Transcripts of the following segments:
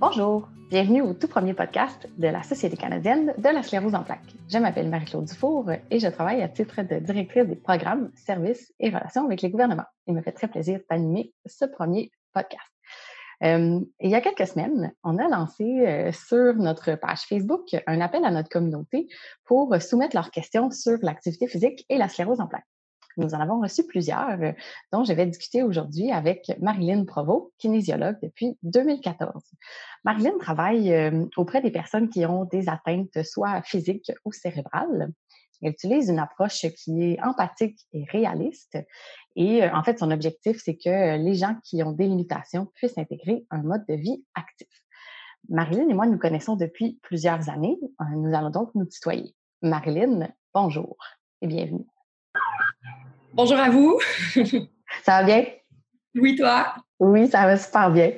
Bonjour, bienvenue au tout premier podcast de la Société canadienne de la sclérose en plaques. Je m'appelle Marie-Claude Dufour et je travaille à titre de directrice des programmes, services et relations avec les gouvernements. Il me fait très plaisir d'animer ce premier podcast. Euh, il y a quelques semaines, on a lancé euh, sur notre page Facebook un appel à notre communauté pour soumettre leurs questions sur l'activité physique et la sclérose en plaques. Nous en avons reçu plusieurs, euh, dont je vais discuter aujourd'hui avec Marilyn Provost, kinésiologue depuis 2014. Marilyn travaille euh, auprès des personnes qui ont des atteintes soit physiques ou cérébrales. Elle utilise une approche qui est empathique et réaliste. Et euh, en fait, son objectif, c'est que les gens qui ont des limitations puissent intégrer un mode de vie actif. Marilyn et moi nous connaissons depuis plusieurs années. Nous allons donc nous tutoyer. Marilyn, bonjour et bienvenue. Bonjour à vous. ça va bien? Oui, toi? Oui, ça va super bien.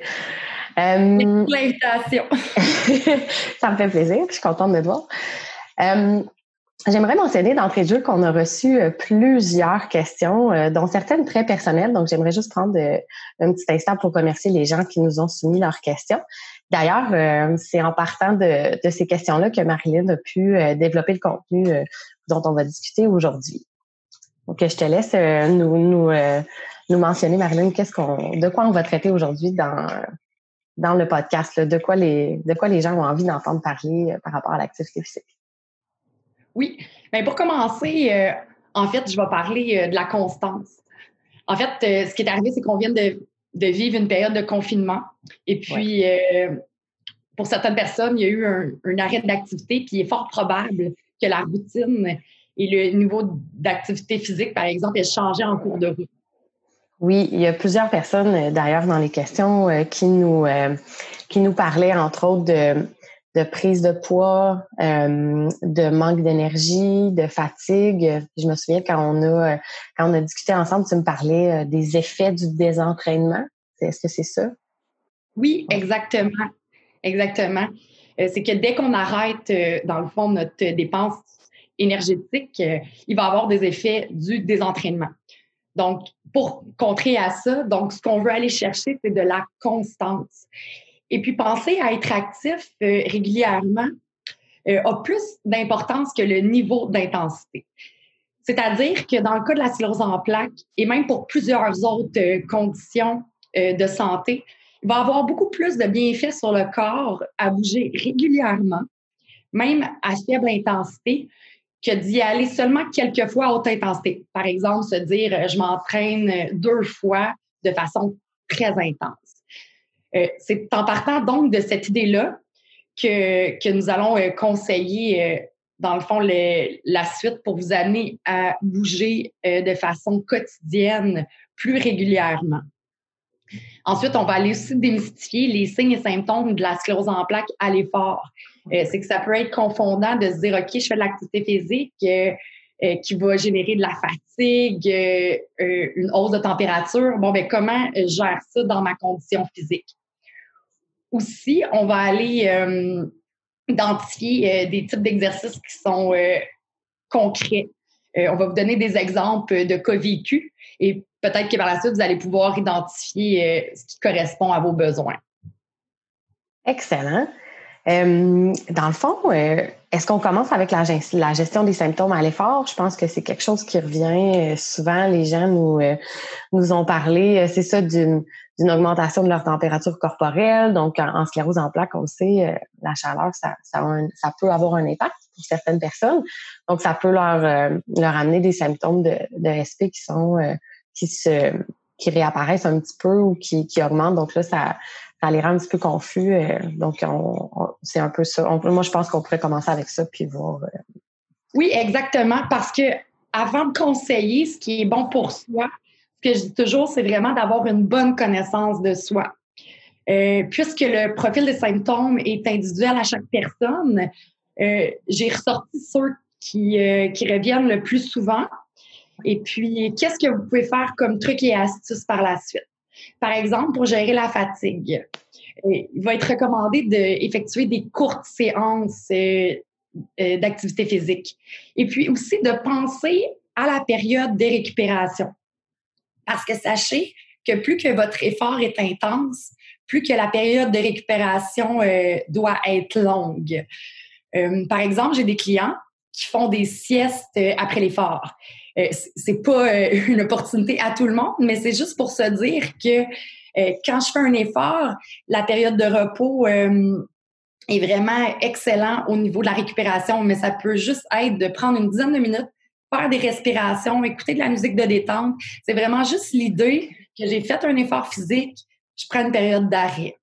Euh... l'invitation. ça me fait plaisir, je suis contente de te voir. Euh, j'aimerais mentionner d'entrée de jeu qu'on a reçu euh, plusieurs questions, euh, dont certaines très personnelles. Donc, j'aimerais juste prendre un petit instant pour remercier les gens qui nous ont soumis leurs questions. D'ailleurs, c'est en partant de, de ces questions-là que Marilyn a pu développer le contenu dont on va discuter aujourd'hui. Donc, je te laisse euh, nous, nous, euh, nous mentionner, Marilyn, qu'est-ce qu'on, de quoi on va traiter aujourd'hui dans, dans le podcast, de, quoi les, de quoi les gens ont envie d'entendre parler euh, par rapport à l'activité physique? Oui. Bien, pour commencer, en fait, je vais parler de la constance. En fait, ce qui est arrivé, c'est qu'on vient de, de, vivre une période de confinement. Et puis, pour certaines personnes, il y a eu un, un arrêt d'activité, puis il est fort probable que la routine et le niveau d'activité physique, par exemple, est changé en cours de route. Oui, il y a plusieurs personnes, euh, d'ailleurs, dans les questions euh, qui nous, euh, qui nous parlaient, entre autres, de, de prise de poids, de manque d'énergie, de fatigue. Je me souviens quand on a quand on a discuté ensemble, tu me parlais des effets du désentraînement. Est-ce que c'est ça? Oui, exactement. Exactement. C'est que dès qu'on arrête, dans le fond, notre dépense énergétique, euh, il va avoir des effets du désentraînement. Donc, pour contrer à ça, donc ce qu'on veut aller chercher, c'est de la constance. Et puis, penser à être actif euh, régulièrement euh, a plus d'importance que le niveau d'intensité. C'est-à-dire que dans le cas de la sclérose en plaques, et même pour plusieurs autres conditions de santé, il va avoir beaucoup plus de bienfaits sur le corps à bouger régulièrement, même à faible intensité, que d'y aller seulement quelques fois à haute intensité. Par exemple, se dire, euh, je m'entraîne deux fois de façon très intense. Euh, c'est en partant donc de cette idée-là que, que nous allons euh, conseiller, dans le fond, la suite pour vous amener à bouger de façon quotidienne plus régulièrement. Ensuite, on va aller aussi démystifier les signes et symptômes de la sclérose en plaques à l'effort. Euh, c'est que ça peut être confondant de se dire, OK, je fais de l'activité physique euh, euh, qui va générer de la fatigue, une hausse de température. Bon, ben comment je gère ça dans ma condition physique? Aussi, on va aller identifier des types d'exercices qui sont concrets. on va vous donner des exemples de cas vécus et peut-être que par la suite, vous allez pouvoir identifier ce qui correspond à vos besoins. Excellent. Euh, dans le fond, euh, est-ce qu'on commence avec la, gestion des symptômes à l'effort? Je pense que c'est quelque chose qui revient euh, souvent. Les gens nous, nous ont parlé, c'est ça, d'une augmentation de leur température corporelle. Donc, en, sclérose en plaques, on sait, la chaleur, ça, ça, peut avoir un impact pour certaines personnes. Donc, ça peut leur, leur amener des symptômes de, de SP qui sont qui se qui réapparaissent un petit peu ou qui, qui augmentent. Donc là, ça, ça les rend un petit peu confus. Euh, donc, c'est un peu ça. moi, je pense qu'on pourrait commencer avec ça puis voir. Euh. Oui, exactement. Parce que avant de conseiller ce qui est bon pour soi, ce que je dis toujours, c'est vraiment d'avoir une bonne connaissance de soi. Euh, puisque le profil des symptômes est individuel à chaque personne, j'ai ressorti ceux qui, qui reviennent le plus souvent. Et puis, qu'est-ce que vous pouvez faire comme truc et astuce par la suite? Par exemple, pour gérer la fatigue, euh, il va être recommandé d'effectuer des courtes séances euh, euh, d'activité physique. Et puis aussi de penser à la période de récupération. Parce que sachez que plus que votre effort est intense, plus que la période de récupération doit être longue. par exemple, j'ai des clients qui font des siestes après l'effort. C'est pas une opportunité à tout le monde, mais c'est juste pour se dire que quand je fais un effort, la période de repos est vraiment excellent au niveau de la récupération, mais ça peut juste être de prendre une dizaine de minutes, faire des respirations, écouter de la musique de détente. C'est vraiment juste l'idée que j'ai fait un effort physique, je prends une période d'arrêt.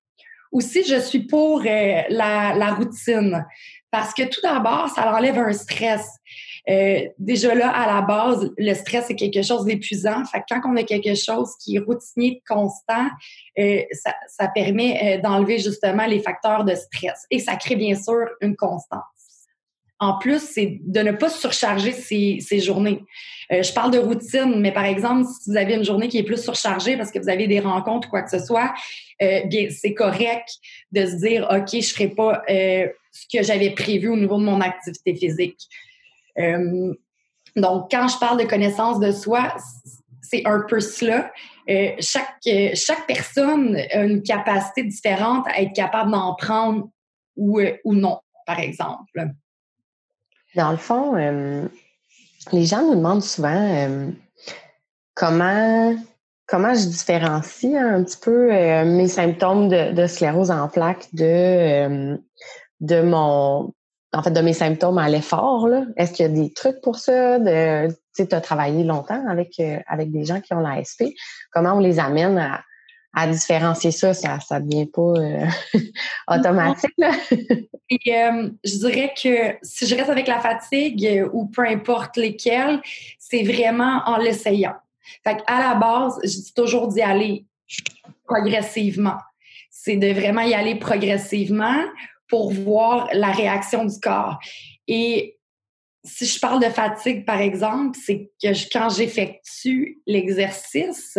Aussi, je suis pour euh, la, routine parce que tout d'abord, ça enlève un stress. Euh, déjà là, à la base, le stress c'est quelque chose d'épuisant. Fait quand on a quelque chose qui est routinier, constant, euh, ça, permet euh, d'enlever justement les facteurs de stress. Et ça crée bien sûr une constance. En plus, c'est de ne pas surcharger ses, journées. Je parle de routine, mais par exemple, si vous avez une journée qui est plus surchargée parce que vous avez des rencontres ou quoi que ce soit, bien, c'est correct de se dire, OK, je ne ferai pas ce que j'avais prévu au niveau de mon activité physique. Euh, donc, quand je parle de connaissance de soi, c'est un peu cela. Euh, chaque, chaque personne a une capacité différente à être capable d'en prendre ou, euh, ou non, par exemple. Dans le fond, les gens nous demandent souvent comment, comment je différencie un petit peu mes symptômes de, de, sclérose en plaques de, de mon en fait, de mes symptômes à l'effort, est-ce qu'il y a des trucs pour ça? Tu as travaillé longtemps avec, euh, avec des gens qui ont l'ASP. Comment on les amène à, à différencier ça? Ça ne devient pas euh, automatique. Là. Euh, je dirais que si je reste avec la fatigue ou peu importe lesquels, c'est vraiment en l'essayant. Fait à la base, je dis toujours d'y aller progressivement. C'est de vraiment y aller progressivement pour voir la réaction du corps. Et si je parle de fatigue, par exemple, c'est que quand j'effectue l'exercice,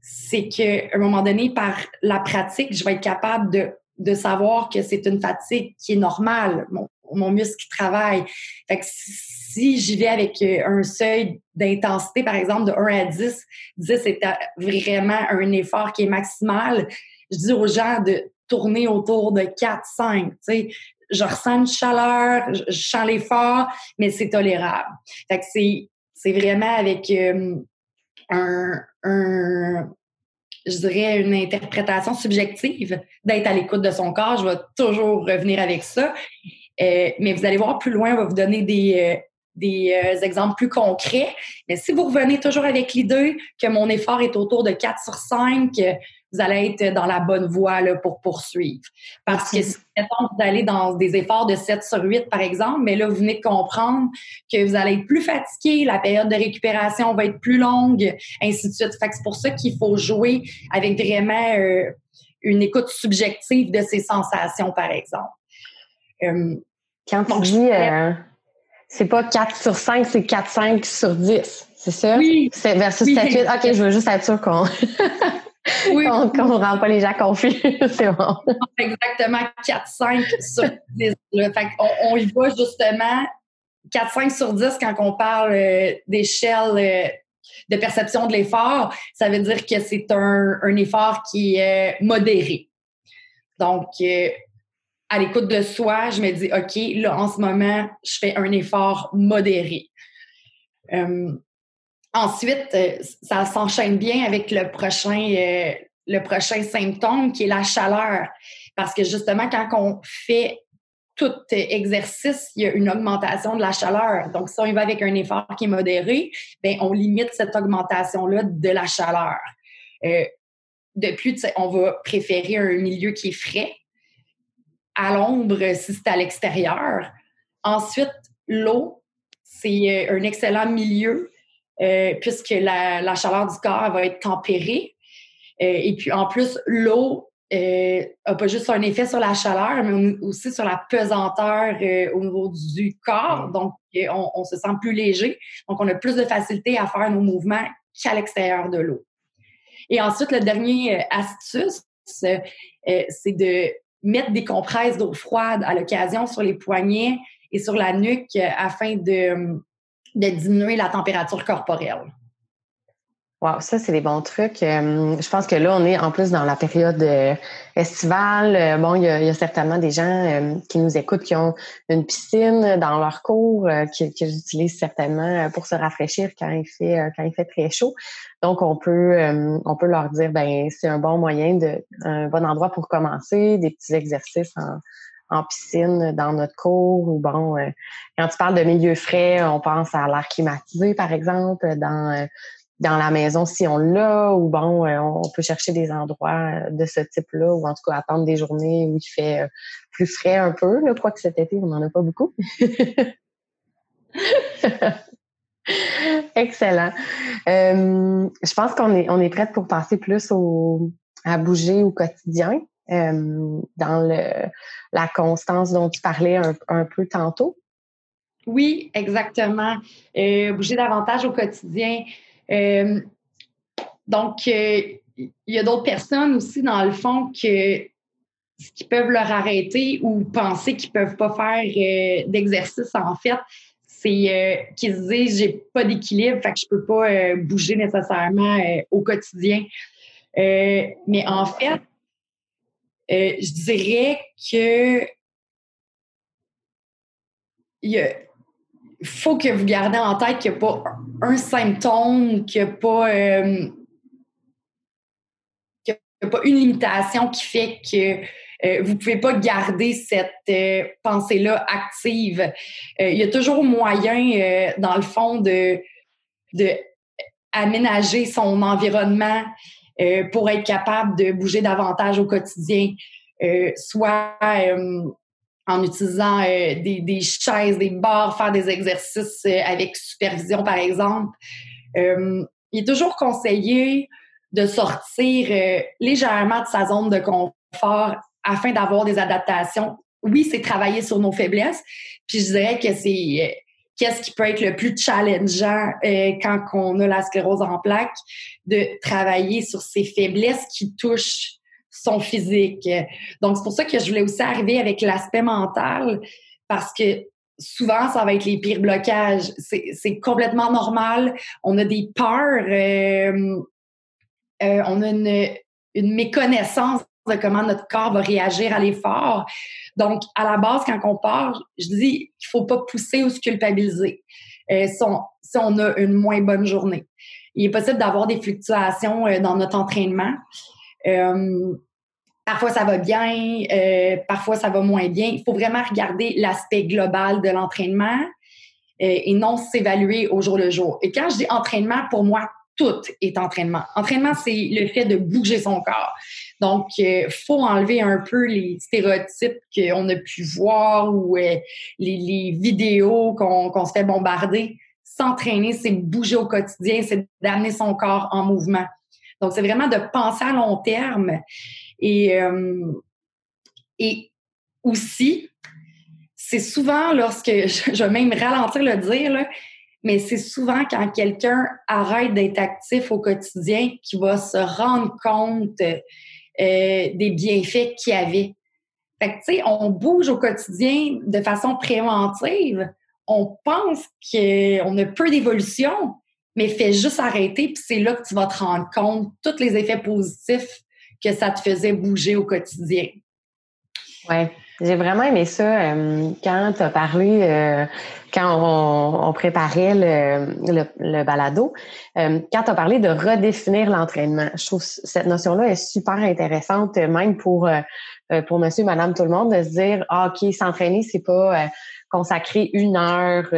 c'est qu'à un moment donné, par la pratique, je vais être capable de, de savoir que c'est une fatigue qui est normale. Mon, mon muscle qui travaille. Fait que si j'y vais avec euh, un seuil d'intensité, par exemple, de 1 à 10, 10 c'est vraiment un effort qui est maximal, je dis aux gens de tourner autour de 4, 5. Tu sais, je ressens une chaleur, je, sens l'effort, mais c'est tolérable. Fait que c'est, c'est vraiment avec euh, un, un, je dirais, une interprétation subjective d'être à l'écoute de son corps. Je vais toujours revenir avec ça. Euh, mais vous allez voir plus loin, on va vous donner des, euh, des exemples plus concrets. Mais si vous revenez toujours avec l'idée que mon effort est autour de 4 sur 5, vous allez être dans la bonne voie là, pour poursuivre. Parce que si vous allez dans des efforts de 7 sur 8, par exemple, mais là, vous venez de comprendre que vous allez être plus fatigué, la période de récupération va être plus longue, ainsi de suite. Fait que c'est pour ça qu'il faut jouer avec vraiment euh, une écoute subjective de ces sensations, par exemple. Euh, Quand tu dis, euh, c'est pas 4 sur 5, c'est 4-5 sur 10, c'est ça? Oui. C'est versus 7-8. OK, je veux juste être sûr qu'on... Oui. Qu'on ne rend pas les gens confus. c'est bon. Exactement 4-5 sur 10. Fait on, on, y va justement 4-5 sur 10 quand on parle euh, d'échelle euh, de perception de l'effort. Ça veut dire que c'est un, un, effort qui est modéré. Donc, euh, à l'écoute de soi, je me dis, OK, là, en ce moment, je fais un effort modéré. Ensuite, euh, ça s'enchaîne bien avec le prochain, euh, le prochain symptôme qui est la chaleur. Parce que justement, quand on fait tout exercice, il y a une augmentation de la chaleur. Donc, si on y va avec un effort qui est modéré, bien, on limite cette augmentation-là de la chaleur. Euh, de plus, on va préférer un milieu qui est frais, à l'ombre si c'est à l'extérieur. Ensuite, l'eau, c'est un excellent milieu euh, puisque la, chaleur du corps va être tempérée. Euh, et puis en plus, l'eau n'a euh, pas juste un effet sur la chaleur, mais aussi sur la pesanteur au niveau du corps. Donc, on, se sent plus léger. Donc, on a plus de facilité à faire nos mouvements qu'à l'extérieur de l'eau. Et ensuite, le dernier astuce, c'est de mettre des compresses d'eau froide à l'occasion sur les poignets et sur la nuque afin de de diminuer la température corporelle. Wow, ça, c'est des bons trucs. Euh, je pense que là, on est en plus dans la période euh, estivale. Euh, bon, il y, a, certainement des gens qui nous écoutent qui ont une piscine dans leur cours, qui, qui utilisent certainement pour se rafraîchir quand il fait quand il fait très chaud. Donc, on peut on peut leur dire ben c'est un bon moyen de un bon endroit pour commencer, des petits exercices en, en piscine dans notre cours ou bon quand tu parles de milieu frais on pense à l'air climatisé par exemple dans dans la maison si on l'a, ou bon, euh, on peut chercher des endroits euh, de ce type-là, ou en tout cas attendre des journées où il fait euh, plus frais un peu. Là, que cet été, on n'en a pas beaucoup. Excellent. je pense qu'on est, on est prête pour passer plus au, à bouger au quotidien, dans le, la constance dont tu parlais un, peu tantôt? Oui, exactement. bouger davantage au quotidien. Euh, donc, euh, il y a d'autres personnes aussi, dans le fond, que qui peuvent leur arrêter ou penser qu'ils ne peuvent pas faire euh, d'exercice, en fait, c'est qu'ils se disent j'ai pas d'équilibre, fait que je peux pas bouger nécessairement au quotidien. mais en fait, je dirais que il a, faut que vous gardez en tête qu'il n'y a pas un symptôme, qu'il n'y a pas, euh, pas une limitation qui fait que euh, vous ne pouvez pas garder cette euh, pensée-là active. il y a toujours moyen, dans le fond, de, de son environnement pour être capable de bouger davantage au quotidien. soit en utilisant euh, des, chaises, des barres, faire des exercices euh, avec supervision, par exemple. Euh, il est toujours conseillé de sortir légèrement de sa zone de confort afin d'avoir des adaptations. Oui, c'est travailler sur nos faiblesses. Puis je dirais que c'est qu'est-ce qui peut être le plus challengeant quand on a la sclérose en plaques, de travailler sur ces faiblesses qui touchent son physique. Donc, c'est pour ça que je voulais aussi arriver avec l'aspect mental, parce que souvent, ça va être les pires blocages. C'est complètement normal. On a des peurs, euh, euh, on a une, une, méconnaissance de comment notre corps va réagir à l'effort. Donc, à la base, quand on part, je dis qu'il faut pas pousser ou se culpabiliser euh, si, on, a une moins bonne journée. Il est possible d'avoir des fluctuations dans notre entraînement. Parfois, ça va bien, euh, parfois, ça va moins bien. Il faut vraiment regarder l'aspect global de l'entraînement euh, et non s'évaluer au jour le jour. Et quand je dis entraînement, pour moi, tout est entraînement. Entraînement, c'est le fait de bouger son corps. Donc, il euh, faut enlever un peu les stéréotypes qu'on a pu voir ou les, vidéos qu'on se fait bombarder. S'entraîner, c'est bouger au quotidien, c'est d'amener son corps en mouvement. Donc, c'est vraiment de penser à long terme et, euh, et aussi, c'est souvent lorsque, je, vais même ralentir le dire, mais c'est souvent quand quelqu'un arrête d'être actif au quotidien qu'il va se rendre compte euh, des bienfaits qu'il avait. Fait que, tu sais, on bouge au quotidien de façon préventive. On pense qu'on a peu d'évolution, mais fais juste arrêter, puis c'est là que tu vas te rendre compte tous les effets positifs que ça te faisait bouger au quotidien. Oui, j'ai vraiment aimé ça euh, quand tu as parlé, euh, quand on, préparait le, le, balado, euh, quand tu as parlé de redéfinir l'entraînement. Je trouve cette notion-là est super intéressante, même pour, pour monsieur, madame, tout le monde, de se dire, ah, OK, s'entraîner, c'est pas consacrer une heure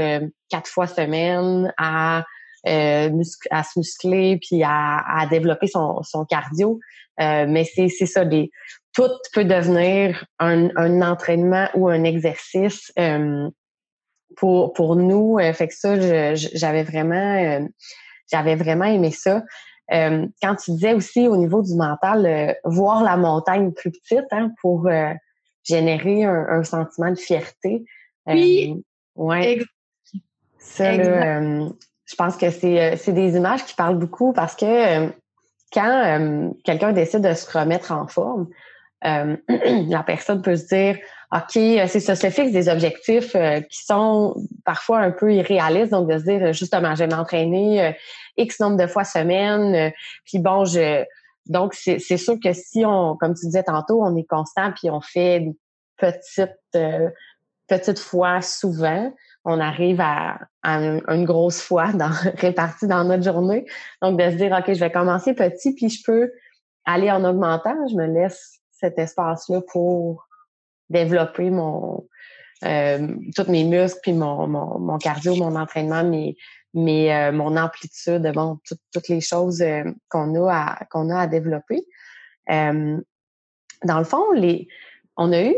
quatre fois semaine à à se muscler puis à, à développer son, son cardio. Euh, mais c'est ça, des, tout peut devenir un, un entraînement ou un exercice euh, pour, pour nous. Euh, fait que ça, j'avais vraiment, j'avais vraiment aimé ça. quand tu disais aussi au niveau du mental, voir la montagne plus petite hein, pour générer un, sentiment de fierté. Oui. ouais. Ça, je pense que c'est des images qui parlent beaucoup parce que quand euh, quelqu'un décide de se remettre en forme, euh, la personne peut se dire OK, c'est ça, se fixe des objectifs qui sont parfois un peu irréalistes. Donc, de se dire, justement, je vais m'entraîner X nombre de fois semaine. puis bon, je... Donc, c'est sûr que si on, comme tu disais tantôt, on est constant puis on fait des petites, petites fois souvent, on arrive à, une grosse fois répartie dans notre journée. Donc, de se dire, OK, je vais commencer petit, puis je peux aller en augmentant. Je me laisse cet espace-là pour développer mon euh, tous mes muscles, puis mon, mon, cardio, mon entraînement, euh, mon amplitude, toutes les choses euh, qu'on a à a à développer. dans le fond, on a eu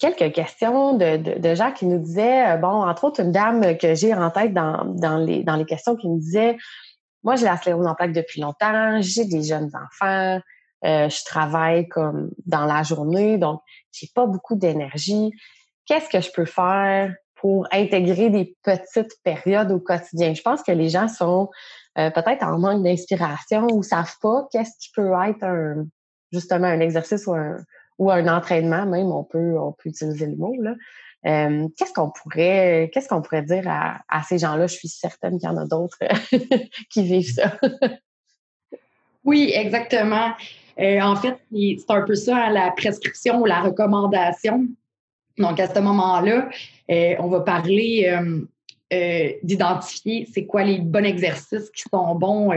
quelques questions de, gens qui nous disaient, bon, entre autres, une dame que j'ai en tête dans, les, questions qui nous disait, moi, j'ai la sclérose en plaques depuis longtemps, j'ai des jeunes enfants, euh, je travaille comme dans la journée, donc j'ai pas beaucoup d'énergie. Qu'est-ce que je peux faire pour intégrer des petites périodes au quotidien? Je pense que les gens sont peut-être en manque d'inspiration ou savent pas qu'est-ce qui peut être un, justement un exercice ou un, ou un entraînement même, on peut, on peut utiliser le mot. Là. Euh, qu'est-ce qu'on pourrait, qu'est-ce qu'on pourrait dire à, ces gens-là? Je suis certaine qu'il y en a d'autres qui vivent ça. oui, exactement. Euh, en fait, c'est un peu ça, hein, la prescription ou la recommandation. Donc, à ce moment-là, euh, on va parler d'identifier c'est quoi les bons exercices qui sont bons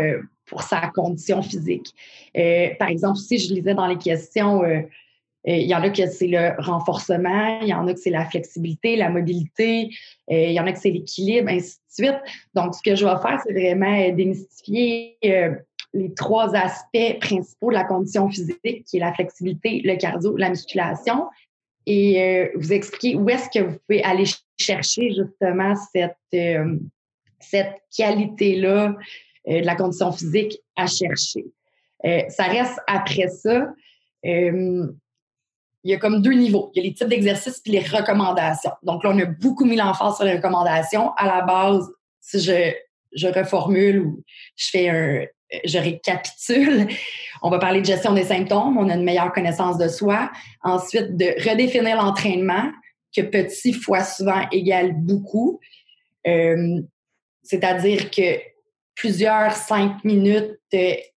pour sa condition physique. par exemple, si je lisais dans les questions, euh, il y en a que c'est le renforcement, il y en a que c'est la flexibilité, la mobilité, euh, il y en a que c'est l'équilibre, ainsi de suite. Donc, ce que je vais faire, c'est vraiment euh, démystifier les trois aspects principaux de la condition physique, qui est la flexibilité, le cardio, la musculation, et vous expliquer où est-ce que vous pouvez aller chercher justement cette, cette qualité-là de la condition physique à chercher. ça reste après ça il y a comme deux niveaux. Il y a les types d'exercices et les recommandations. Donc là, on a beaucoup mis l'emphase sur les recommandations. À la base, si je, je reformule ou je fais un, je récapitule, on va parler de gestion des symptômes, on a une meilleure connaissance de soi. Ensuite, de redéfinir l'entraînement, que petit fois souvent égale beaucoup. Euh, c'est-à-dire que plusieurs cinq minutes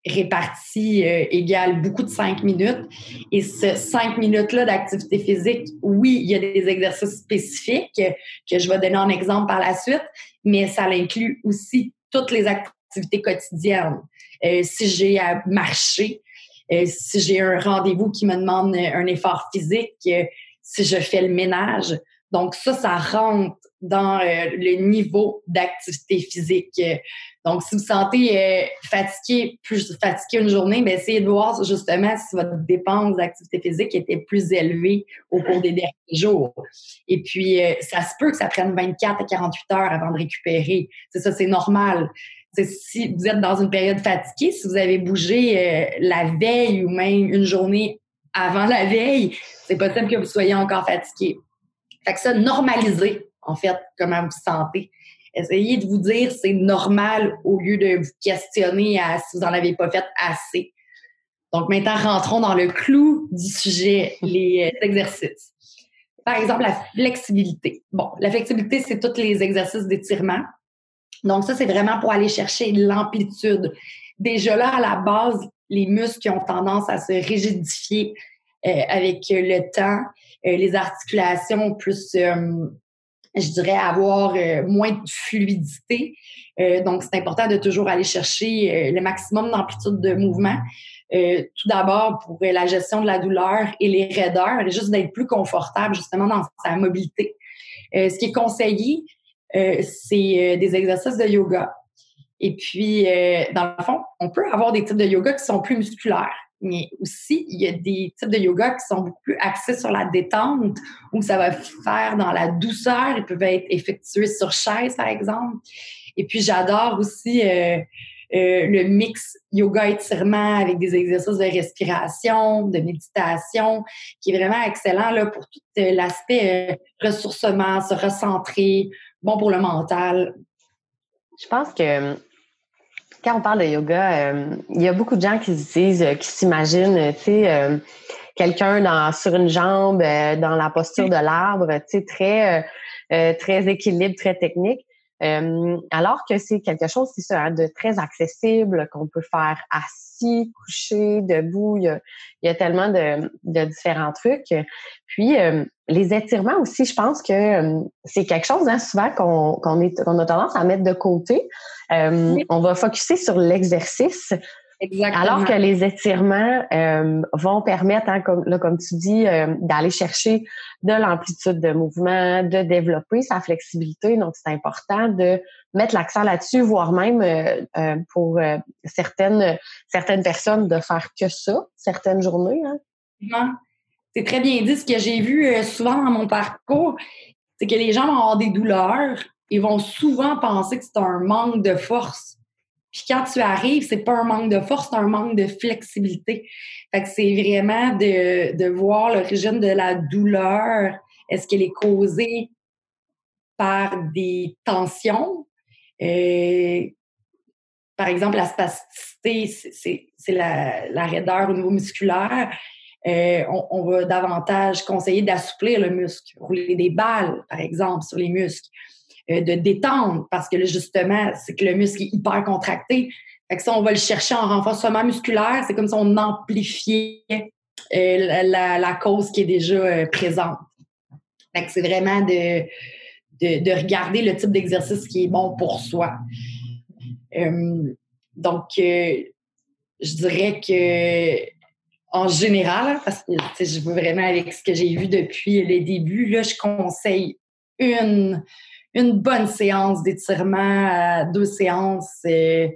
réparties euh, égale beaucoup de cinq minutes. Et ce cinq minutes-là d'activité physique, oui, il y a des exercices spécifiques que je vais donner en exemple par la suite, mais ça inclut aussi toutes les activités quotidiennes. Euh, si j'ai à marcher, euh, si j'ai un rendez-vous qui me demande un effort physique, si je fais le ménage. Donc ça, ça rentre dans le niveau d'activité physique. Donc, si vous sentez euh, fatigué, plus fatigué une journée, bien, essayez de voir justement si votre dépense d'activité physique était plus élevée au cours des derniers jours. Et puis, euh, ça se peut que ça prenne 24 à 48 heures avant de récupérer. C'est ça, c'est normal. Si vous êtes dans une période fatiguée, si vous avez bougé euh, la veille ou même une journée avant la veille, c'est possible que vous soyez encore fatigué. Fait que ça, normalisez, en fait, comment vous vous sentez. Essayez de vous dire c'est normal au lieu de vous questionner à si vous n'en avez pas fait assez. Donc maintenant, rentrons dans le clou du sujet, les euh, exercices. Par exemple, la flexibilité. Bon, la flexibilité, c'est tous les exercices d'étirement. Donc ça, c'est vraiment pour aller chercher l'amplitude. Déjà là, à la base, les muscles ont tendance à se rigidifier euh, avec le temps, euh, les articulations plus je dirais, avoir euh, moins de fluidité. Euh, donc, c'est important de toujours aller chercher euh, le maximum d'amplitude de mouvement. tout d'abord, pour la gestion de la douleur et les raideurs, juste d'être plus confortable justement dans sa mobilité. ce qui est conseillé, c'est des exercices de yoga. Et puis, dans le fond, on peut avoir des types de yoga qui sont plus musculaires mais aussi, il y a des types de yoga qui sont beaucoup plus axés sur la détente, où ça va faire dans la douceur. Ils peuvent être effectués sur chaise, par exemple. Et puis, j'adore aussi euh, euh, le mix yoga-étirement avec des exercices de respiration, de méditation, qui est vraiment excellent là, pour tout euh, l'aspect ressourcement, se recentrer, bon pour le mental. Je pense que quand on parle de yoga, euh, il y a beaucoup de gens qui se disent, euh, qui s'imaginent, tu sais, euh, quelqu'un sur une jambe, dans la posture de l'arbre, tu sais, très, très équilibre, très technique. Alors que c'est quelque chose, c'est ça, hein, de très accessible, qu'on peut faire assis, couché, debout. Il y a, tellement de, différents trucs. Puis, les étirements aussi, je pense que c'est quelque chose, hein, souvent, qu'on qu'on a tendance à mettre de côté. On va focuser sur l'exercice, alors que les étirements euh, vont permettre, hein, comme, là, comme tu dis, euh, d'aller chercher de l'amplitude de mouvement, de développer sa flexibilité. Donc, c'est important de mettre l'accent là-dessus, voire même euh, pour certaines certaines personnes de faire que ça, certaines journées. Hein. C'est très bien dit. Ce que j'ai vu souvent dans mon parcours, c'est que les gens vont avoir des douleurs et vont souvent penser que c'est un manque de force puis quand tu arrives, c'est pas un manque de force, c'est un manque de flexibilité. Fait que c'est vraiment de, de voir l'origine de la douleur. Est-ce qu'elle est causée par des tensions? Euh, par exemple, la spasticité, c'est la, la raideur au niveau musculaire. Euh, on, on, va davantage conseiller d'assouplir le muscle, rouler des balles, par exemple, sur les muscles. Euh, de détendre parce que là, justement, c'est que le muscle est hyper contracté. Fait que ça, on va le chercher en renforcement musculaire. C'est comme si on amplifiait euh, la, cause qui est déjà euh, présente. Fait c'est vraiment de, de, regarder le type d'exercice qui est bon pour soi. donc, je dirais que en général, parce que je veux vraiment avec ce que j'ai vu depuis le début, là, je conseille une une bonne séance d'étirement, deux séances euh,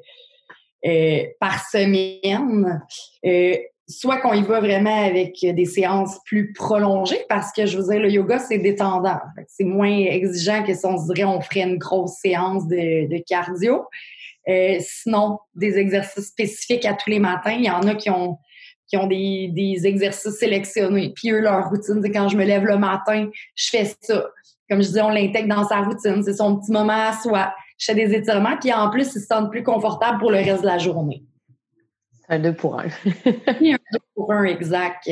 euh, par semaine. Euh, soit qu'on y va vraiment avec des séances plus prolongées, parce que je veux dire, le yoga, c'est détendant. C'est moins exigeant que si on se dirait on ferait une grosse séance de, cardio. sinon, des exercices spécifiques à tous les matins. Il y en a qui ont qui ont des, des exercices sélectionnés. Puis eux, leur routine, c'est quand je me lève le matin, je fais ça comme je dis, on l'intègre dans sa routine. C'est son petit moment à soi. Je fais des étirements, puis en plus, il se sent plus confortable pour le reste de la journée. Un deux pour un. un deux pour un, exact.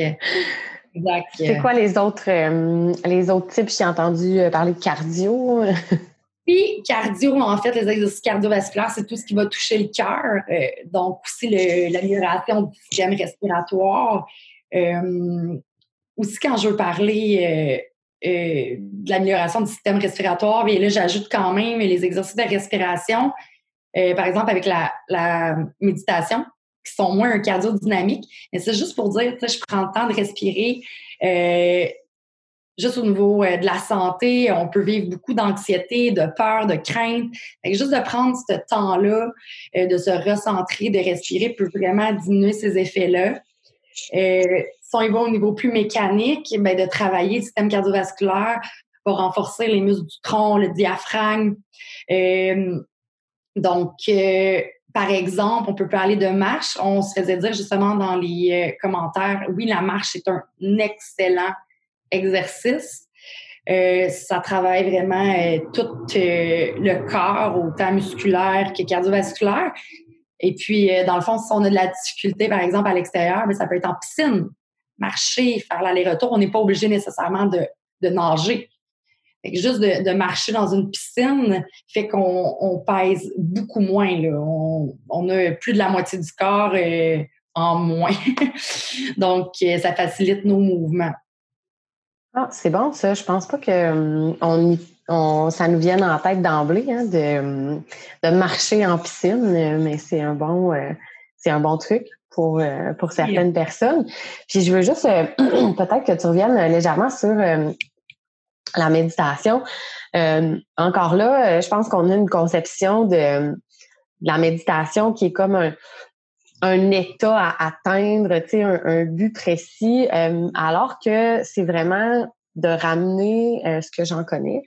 exact. C'est quoi les autres, euh, les autres types? J'ai entendu euh, parler de cardio. Puis, cardio, en fait, les exercices cardiovasculaires, c'est tout ce qui va toucher le cœur. Euh, donc, aussi l'amélioration du système respiratoire. aussi, quand je veux parler euh, de l'amélioration du système respiratoire. Et là, j'ajoute quand même les exercices de respiration, euh, par exemple avec la, méditation, qui sont moins un cardio-dynamique. Mais c'est juste pour dire, je prends le temps de respirer. Euh, juste au niveau de la santé, on peut vivre beaucoup d'anxiété, de peur, de crainte. juste de prendre ce temps-là, de se recentrer, de respirer peut vraiment diminuer ces effets-là. Euh, si on y va au niveau plus mécanique, ben, de travailler le système cardiovasculaire pour renforcer les muscles du tronc, le diaphragme. Euh, donc, euh, par exemple, on peut parler de marche. On se faisait dire justement dans les commentaires, oui, la marche est un excellent exercice. ça travaille vraiment tout le corps, autant musculaire que cardiovasculaire. Et puis, euh, dans le fond, si on a de la difficulté, par exemple, à l'extérieur, mais ça peut être en piscine, marcher, faire l'aller-retour. On n'est pas obligé nécessairement de, nager. juste de, marcher dans une piscine fait qu'on pèse beaucoup moins. On, a plus de la moitié du corps euh, en moins. Donc, euh, ça facilite nos mouvements. Ah, c'est bon, ça. Je pense pas que y ça nous vient en tête d'emblée hein, de, marcher en piscine, mais c'est un bon euh, c'est un bon truc pour euh, pour certaines personnes. Puis je veux juste euh, peut-être que tu reviennes légèrement sur la méditation. encore là, je pense qu'on a une conception de, la méditation qui est comme un, un état à atteindre, tu sais, un, un but précis, alors que c'est vraiment de ramener euh, ce que j'en connais,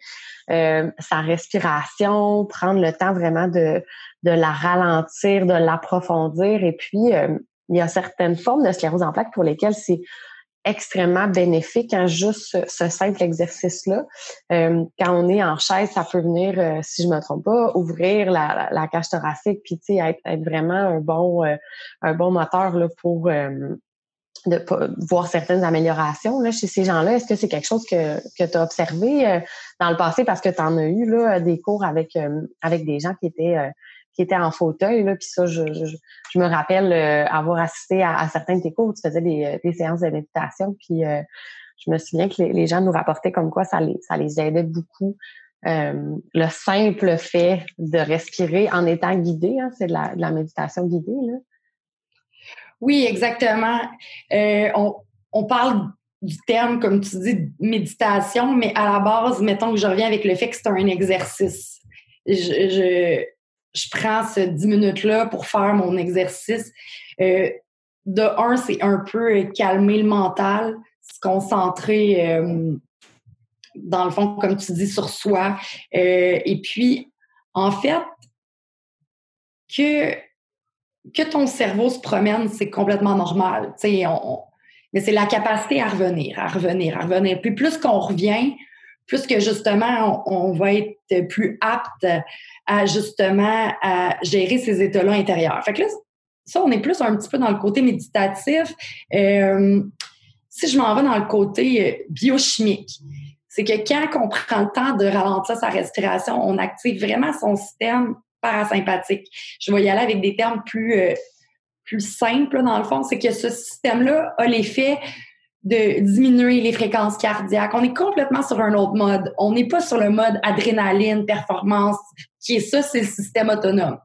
euh, sa respiration, prendre le temps vraiment de, de la ralentir, de l'approfondir. Et puis, euh, il y a certaines formes de sclérose en plaques pour lesquelles c'est extrêmement bénéfique, hein, juste ce, simple exercice-là. quand on est en chaise, ça peut venir, si je me trompe pas, ouvrir la, la, cage thoracique, puis être, être vraiment un bon, un bon moteur là, pour de voir certaines améliorations là, chez ces gens-là. Est-ce que c'est quelque chose que, que tu as observé euh, dans le passé? Parce que tu en as eu là, des cours avec, euh, avec des gens qui étaient, euh, qui étaient en fauteuil? Là, puis ça, je, je, me rappelle avoir assisté à, certains de tes cours où tu faisais des, des séances de méditation. Puis je me souviens que les, gens nous rapportaient comme quoi ça les, ça les aidait beaucoup. le simple fait de respirer en étant guidé, hein, c'est de la, de la méditation guidée. Là. Oui, exactement. Euh, on, parle du terme, comme tu dis, méditation, mais à la base, mettons que je reviens avec le fait que c'est un exercice. Je, prends ces dix minutes-là pour faire mon exercice. Euh, de un, c'est un peu calmer le mental, se concentrer, euh, dans le fond, comme tu dis, sur soi. et puis, en fait, que que ton cerveau se promène, c'est complètement normal. mais c'est la capacité à revenir, à revenir, à revenir. Puis plus qu'on revient, plus que justement, on, va être plus apte à justement à gérer ces états-là intérieurs. Fait que là, ça, on est plus un petit peu dans le côté méditatif. Euh, si je m'en vais dans le côté euh, biochimique, c'est que quand on prend le temps de ralentir sa respiration, on active vraiment son système parasympathique. Je vais y aller avec des termes plus, euh, plus simples, dans le fond. C'est que ce système-là a l'effet de diminuer les fréquences cardiaques. On est complètement sur un autre mode. On n'est pas sur le mode adrénaline, performance, qui est ça, c'est le système autonome.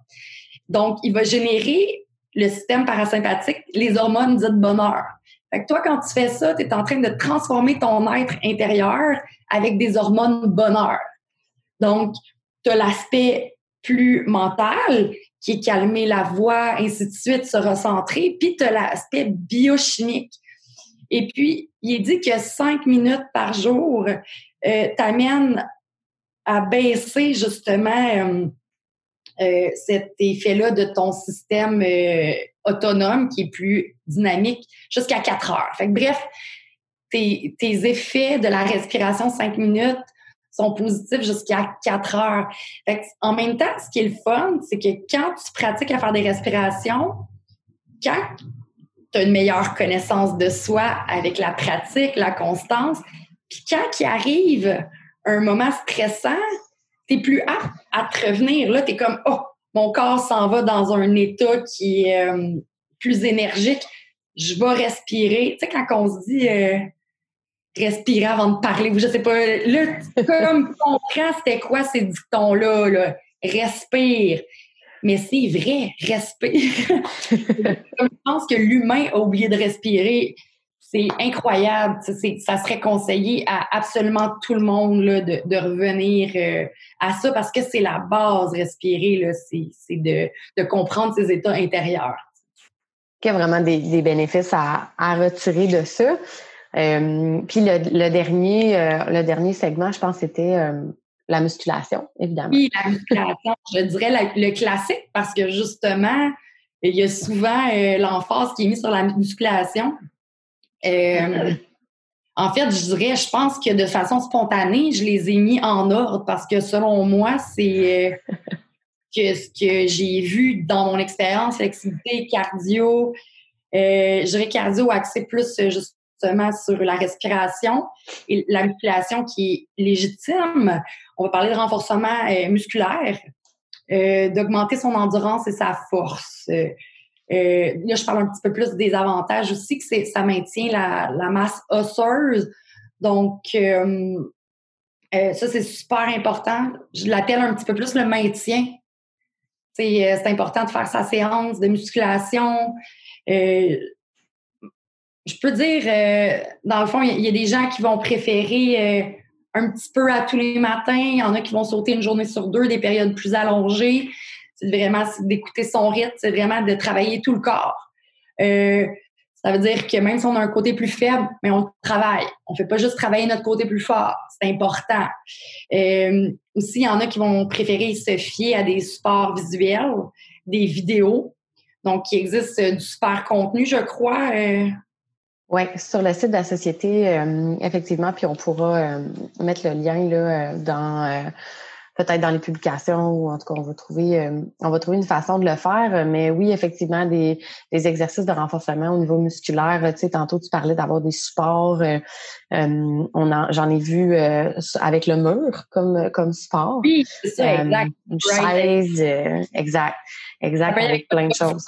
Donc, il va générer le système parasympathique, les hormones dites bonheur. Fait que toi, quand tu fais ça, tu es en train de transformer ton être intérieur avec des hormones bonheur. Donc, tu as l'aspect plus mental, qui est calmer la voix, ainsi de suite, se recentrer, puis tu as l'aspect biochimique. Et puis, il est dit que cinq minutes par jour euh, t'amènent à baisser justement euh, euh, cet effet-là de ton système autonome qui est plus dynamique jusqu'à quatre heures. Fait que, bref, tes, effets de la respiration cinq minutes sont positifs jusqu'à 4 heures. en même temps, ce qui est le fun, c'est que quand tu pratiques à faire des respirations, quand tu as une meilleure connaissance de soi avec la pratique, la constance, puis quand il arrive un moment stressant, tu es plus apte à te revenir. Là, tu es comme, oh, mon corps s'en va dans un état qui est euh, plus énergique. Je vais respirer. Tu sais, quand on se dit, euh, respirer avant de parler, je sais pas. Là, comme comprends c'était quoi ces dictons-là, là. Respire. Mais c'est vrai, respire. je pense que l'humain a oublié de respirer. C'est incroyable. Ça serait conseillé à absolument tout le monde de, revenir euh, à ça parce que c'est la base, respirer. C'est de, comprendre ses états intérieurs. Il y a vraiment des, bénéfices à, retirer de ça. Euh, puis le, dernier, euh, le dernier segment, je pense, c'était la musculation, évidemment. Oui, la musculation, je dirais le classique parce que justement, il y a souvent l'emphase qui est mise sur la musculation. en fait, je dirais, je pense que de façon spontanée, je les ai mis en ordre parce que selon moi, c'est que ce que j'ai vu dans mon expérience, flexibilité, cardio, je dirais cardio axé plus juste sur la respiration et la musculation qui est légitime. On va parler de renforcement euh, musculaire, euh, d'augmenter son endurance et sa force. Euh, là, je parle un petit peu plus des avantages aussi, que ça maintient la, masse osseuse. Donc, ça, c'est super important. Je l'appelle un petit peu plus le maintien. C'est important de faire sa séance de musculation je peux dire, euh, dans le fond, il y, a des gens qui vont préférer euh, un petit peu à tous les matins. Il y en a qui vont sauter une journée sur deux, des périodes plus allongées. C'est vraiment d'écouter son rythme, c'est vraiment de travailler tout le corps. Euh, ça veut dire que même si on a un côté plus faible, mais on travaille. On ne fait pas juste travailler notre côté plus fort. C'est important. aussi, il y en a qui vont préférer se fier à des supports visuels, des vidéos. Donc, il existe du super contenu, je crois, oui, sur le site de la société, euh, effectivement, puis on pourra euh, mettre le lien là, euh, dans, peut-être dans les publications ou en tout cas, on va trouver, euh, on va trouver une façon de le faire. Mais oui, effectivement, des, des exercices de renforcement au niveau musculaire. Tu sais, tantôt, tu parlais d'avoir des supports. Euh, euh on j'en ai vu euh, avec le mur comme, comme support. Oui, c'est ça, exact. Une chaise, exact. Exact, avec plein de choses.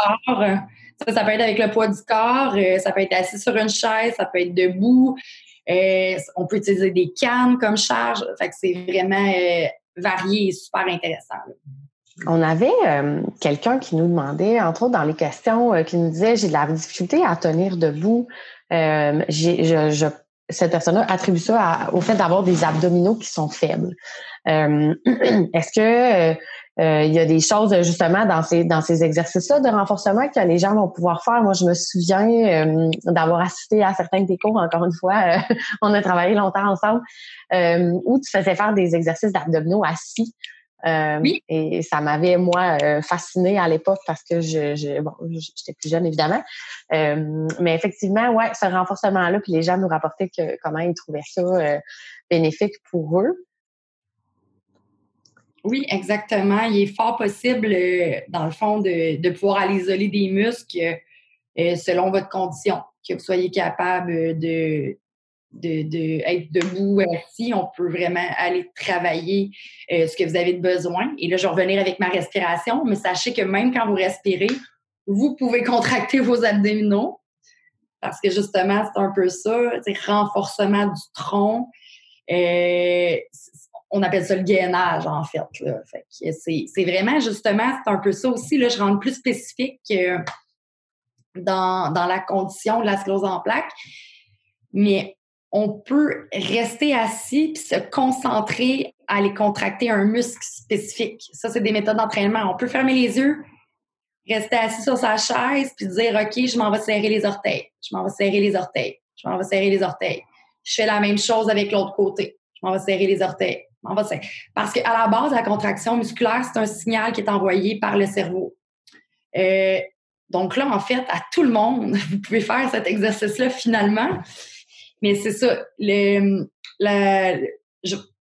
Ça, ça peut être avec le poids du corps, ça peut être assis sur une chaise, ça peut être debout. on peut utiliser des cannes comme charge. Fait que c'est vraiment varié et super intéressant. On avait euh, quelqu'un qui nous demandait, entre autres dans les questions, euh, qui nous disait j'ai de la difficulté à tenir debout. Euh, cette personne-là attribue ça au fait d'avoir des abdominaux qui sont faibles. Est-ce que il y a des choses justement dans ces dans ces exercices-là de renforcement que les gens vont pouvoir faire. Moi, je me souviens d'avoir assisté à certains de tes cours. Encore une fois, on a travaillé longtemps ensemble où tu faisais faire des exercices d'abdominaux assis. Euh, oui. Et ça m'avait, moi, euh, fascinée à l'époque parce que je, bon, j'étais plus jeune, évidemment. Euh, mais effectivement, ouais, ce renforcement-là, puis les gens nous rapportaient que, comment ils trouvaient ça bénéfique pour eux. Oui, exactement. Il est fort possible, dans le fond, de, de pouvoir aller isoler des muscles selon votre condition, que vous soyez capable de, de, de, être debout assis, on peut vraiment aller travailler euh, ce que vous avez besoin. Et là, je vais revenir avec ma respiration, mais sachez que même quand vous respirez, vous pouvez contracter vos abdominaux parce que justement, c'est un peu ça, c'est renforcement du tronc. Euh, on appelle ça le gainage, en fait. c'est, vraiment, justement, c'est un peu ça aussi. Là, je rentre plus spécifique dans, dans la condition de la sclose en plaques. Mais on peut rester assis puis se concentrer à aller contracter un muscle spécifique. Ça, c'est des méthodes d'entraînement. On peut fermer les yeux, rester assis sur sa chaise puis dire OK, je m'en vais serrer les orteils. Je m'en vais serrer les orteils. Je m'en vais serrer les orteils. Je fais la même chose avec l'autre côté. Je m'en vais serrer les orteils. Serrer. Parce qu'à la base, la contraction musculaire, c'est un signal qui est envoyé par le cerveau. Euh, donc là, en fait, à tout le monde, vous pouvez faire cet exercice-là finalement. Mais c'est ça, le,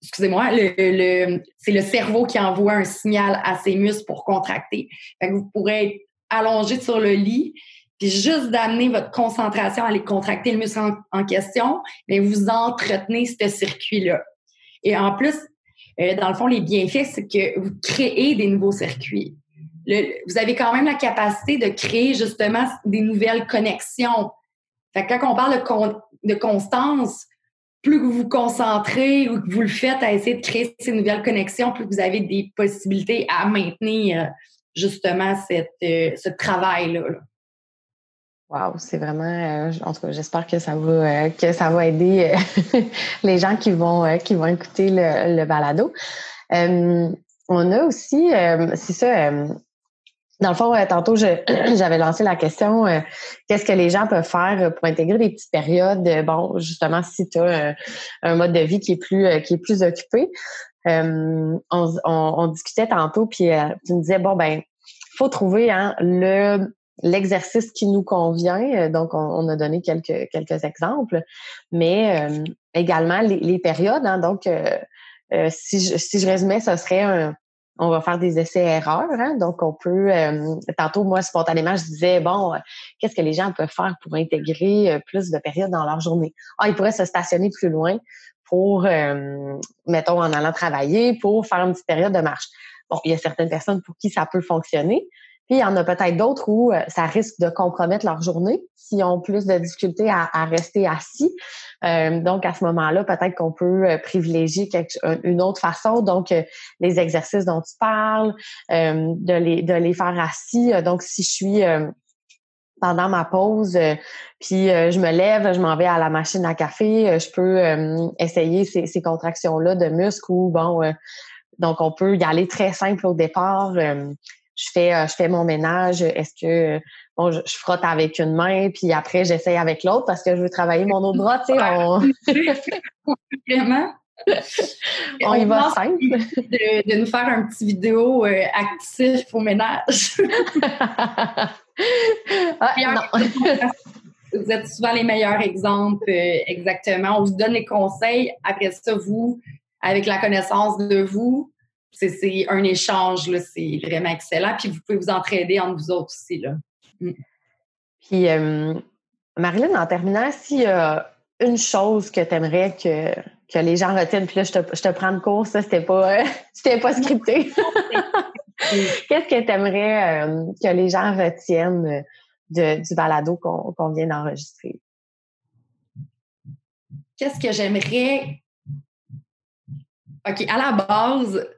excusez-moi, le, c'est le cerveau qui envoie un signal à ses muscles pour contracter. vous pourrez être allongé sur le lit, puis juste d'amener votre concentration à aller contracter le muscle en, question, mais vous entretenez ce circuit-là. Et en plus, euh, dans le fond, les bienfaits, c'est que vous créez des nouveaux circuits. vous avez quand même la capacité de créer justement des nouvelles connexions. Fait que quand on parle de de constance, plus que vous vous concentrez ou que vous le faites à essayer de créer ces nouvelles connexions, plus vous avez des possibilités à maintenir justement cette, euh, ce travail-là. Wow, c'est vraiment. Euh, en tout cas, j'espère que ça va euh, que ça va aider les gens qui vont qui vont écouter le, le balado. on a aussi, c'est ça, dans le fond, tantôt, j'avais lancé la question euh, qu'est-ce que les gens peuvent faire pour intégrer des petites périodes, euh, bon, justement, si tu as un, mode de vie qui est plus euh, qui est plus occupé. On, discutait tantôt, puis tu me disais, bon, ben, faut trouver hein, le l'exercice qui nous convient. Donc, on, a donné quelques, quelques exemples, mais également les, périodes. Hein, donc, si, je, si je résumais, ce serait un, on va faire des essais-erreurs. Hein? Donc, on peut, euh, tantôt, moi, spontanément, je disais, bon, euh, qu'est-ce que les gens peuvent faire pour intégrer euh, plus de périodes dans leur journée? Ah, ils pourraient se stationner plus loin pour, mettons, en allant travailler, pour faire une petite période de marche. Bon, il y a certaines personnes pour qui ça peut fonctionner. Puis, il y en a peut-être d'autres où ça risque de compromettre leur journée s'ils ont plus de difficultés à, à rester assis. Euh, donc, à ce moment-là, peut-être qu'on peut euh, privilégier quelque, une autre façon. Donc, euh, les exercices dont tu parles, de, les, de les faire assis. Donc, si je suis pendant ma pause, puis je me lève, je m'en vais à la machine à café, je peux essayer ces, ces contractions-là de muscles ou, bon, donc on peut y aller très simple au départ. Je fais, je fais mon ménage. Est-ce que je, frotte avec une main, puis après, j'essaye avec l'autre parce que je veux travailler mon autre bras, tu sais. On... Vraiment. on, y va simple. De, nous faire un petit vidéo euh, actif au ménage. ah, vous êtes souvent les meilleurs exemples, euh, exactement. On vous donne les conseils. Après ça, vous, avec la connaissance de vous, c'est un échange, c'est vraiment excellent. Puis vous pouvez vous entraider entre vous autres aussi. Là. Mm. Puis, euh, Marilyn, en terminant, s'il y a une chose que tu aimerais que, que les gens retiennent, puis là, je te, je te prends de cours, ça, c'était pas, pas scripté. Qu'est-ce que tu aimerais euh, que les gens retiennent de, du balado qu'on vient d'enregistrer? Qu'est-ce que j'aimerais? OK, à la base,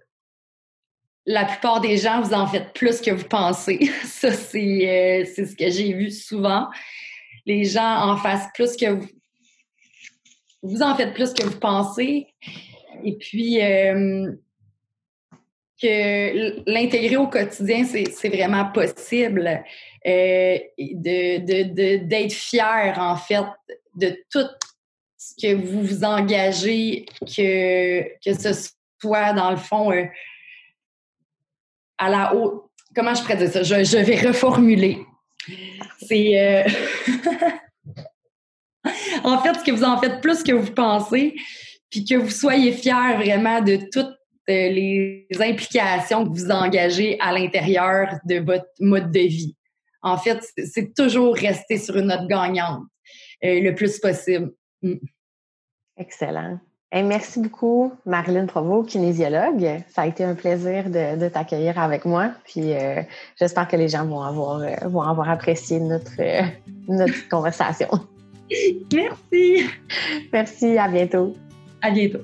la plupart des gens, vous en faites plus que vous pensez. Ça, euh, c'est ce que j'ai vu souvent. Les gens en fassent plus que vous. Vous en faites plus que vous pensez. Et puis, euh, que l'intégrer au quotidien, c'est vraiment possible. Euh, d'être de, fier, en fait, de tout ce que vous vous engagez, que, que ce soit, dans le fond, à la haute. Comment je pourrais dire ça? Je, vais reformuler. C'est. Euh, en fait, que vous en faites plus que vous pensez, puis que vous soyez fiers vraiment de toutes euh, les implications que vous engagez à l'intérieur de votre mode de vie. En fait, c'est toujours rester sur une note gagnante euh, le plus possible. Mm. Excellent merci beaucoup, Marilyn Provo, kinésiologue. Ça a été un plaisir de, t'accueillir avec moi. Puis euh, j'espère que les gens vont avoir, euh, vont avoir apprécié notre, euh, notre conversation. Merci. Merci, à bientôt. À bientôt.